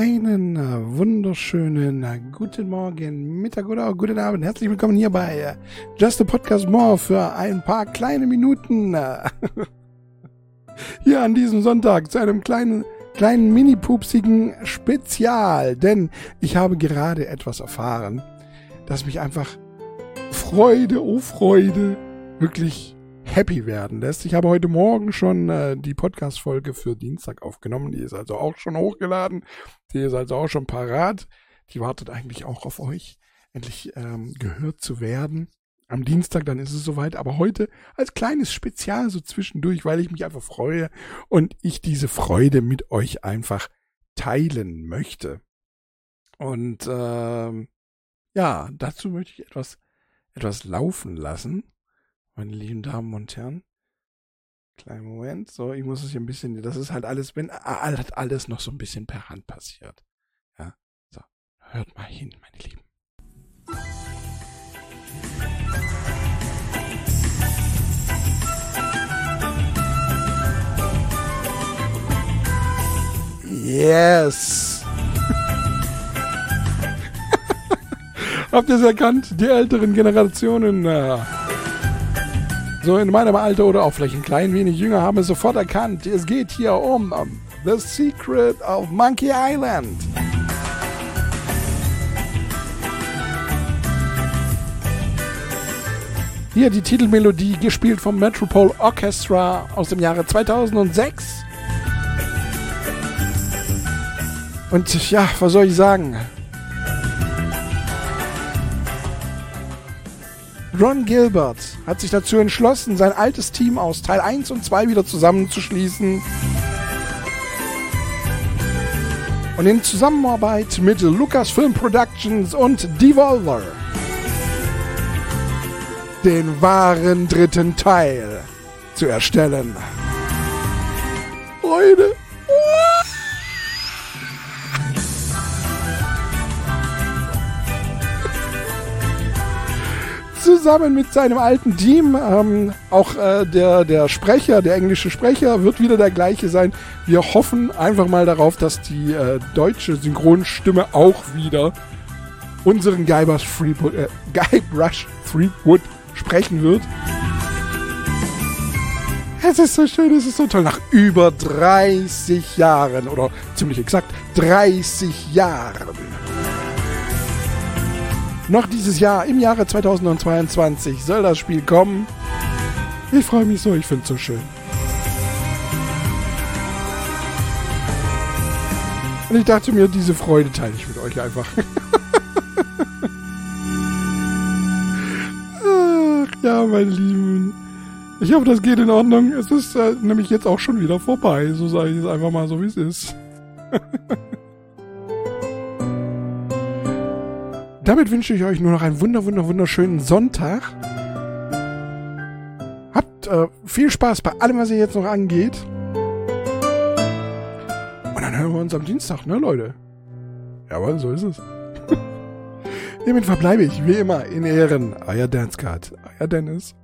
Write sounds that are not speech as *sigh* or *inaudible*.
Einen wunderschönen guten Morgen, Mittag oder guten Abend. Herzlich willkommen hier bei äh, Just a Podcast More für ein paar kleine Minuten. *laughs* Hier an diesem Sonntag zu einem kleinen, kleinen mini-pupsigen Spezial. Denn ich habe gerade etwas erfahren, das mich einfach Freude, oh Freude, wirklich happy werden lässt. Ich habe heute Morgen schon äh, die Podcast-Folge für Dienstag aufgenommen. Die ist also auch schon hochgeladen. Die ist also auch schon parat. Die wartet eigentlich auch auf euch, endlich ähm, gehört zu werden. Am Dienstag, dann ist es soweit. Aber heute als kleines Spezial so zwischendurch, weil ich mich einfach freue und ich diese Freude mit euch einfach teilen möchte. Und ähm, ja, dazu möchte ich etwas, etwas laufen lassen meine lieben Damen und Herren. Kleinen Moment. So, ich muss es hier ein bisschen, das ist halt alles, wenn hat alles noch so ein bisschen per Hand passiert. Ja, so, hört mal hin, meine Lieben. Yes! *laughs* Habt ihr es erkannt? Die älteren Generationen. Äh, so in meinem Alter oder auch vielleicht ein klein wenig jünger haben es sofort erkannt. Es geht hier um, um The Secret of Monkey Island. Hier die Titelmelodie, gespielt vom Metropole Orchestra aus dem Jahre 2006. Und ja, was soll ich sagen? Ron Gilbert hat sich dazu entschlossen, sein altes Team aus Teil 1 und 2 wieder zusammenzuschließen. Und in Zusammenarbeit mit Lucasfilm Productions und Devolver den wahren dritten Teil zu erstellen. Freunde, zusammen mit seinem alten Team. Ähm, auch äh, der, der Sprecher, der englische Sprecher, wird wieder der gleiche sein. Wir hoffen einfach mal darauf, dass die äh, deutsche Synchronstimme auch wieder unseren Guybrush Threepwood, äh, *laughs* Guybrush Threepwood sprechen wird. Es ist so schön, es ist so toll. Nach über 30 Jahren, oder ziemlich exakt 30 Jahren noch dieses Jahr, im Jahre 2022, soll das Spiel kommen. Ich freue mich so, ich finde es so schön. Und ich dachte mir, diese Freude teile ich mit euch einfach. *laughs* Ach ja, meine Lieben. Ich hoffe, das geht in Ordnung. Es ist äh, nämlich jetzt auch schon wieder vorbei. So sage ich es einfach mal so, wie es ist. *laughs* damit wünsche ich euch nur noch einen wunder, wunder, wunderschönen Sonntag. Habt äh, viel Spaß bei allem, was ihr jetzt noch angeht. Und dann hören wir uns am Dienstag, ne, Leute? Jawohl, so ist es. *laughs* Hiermit verbleibe ich, wie immer, in Ehren. Euer Dancecard. Euer Dennis.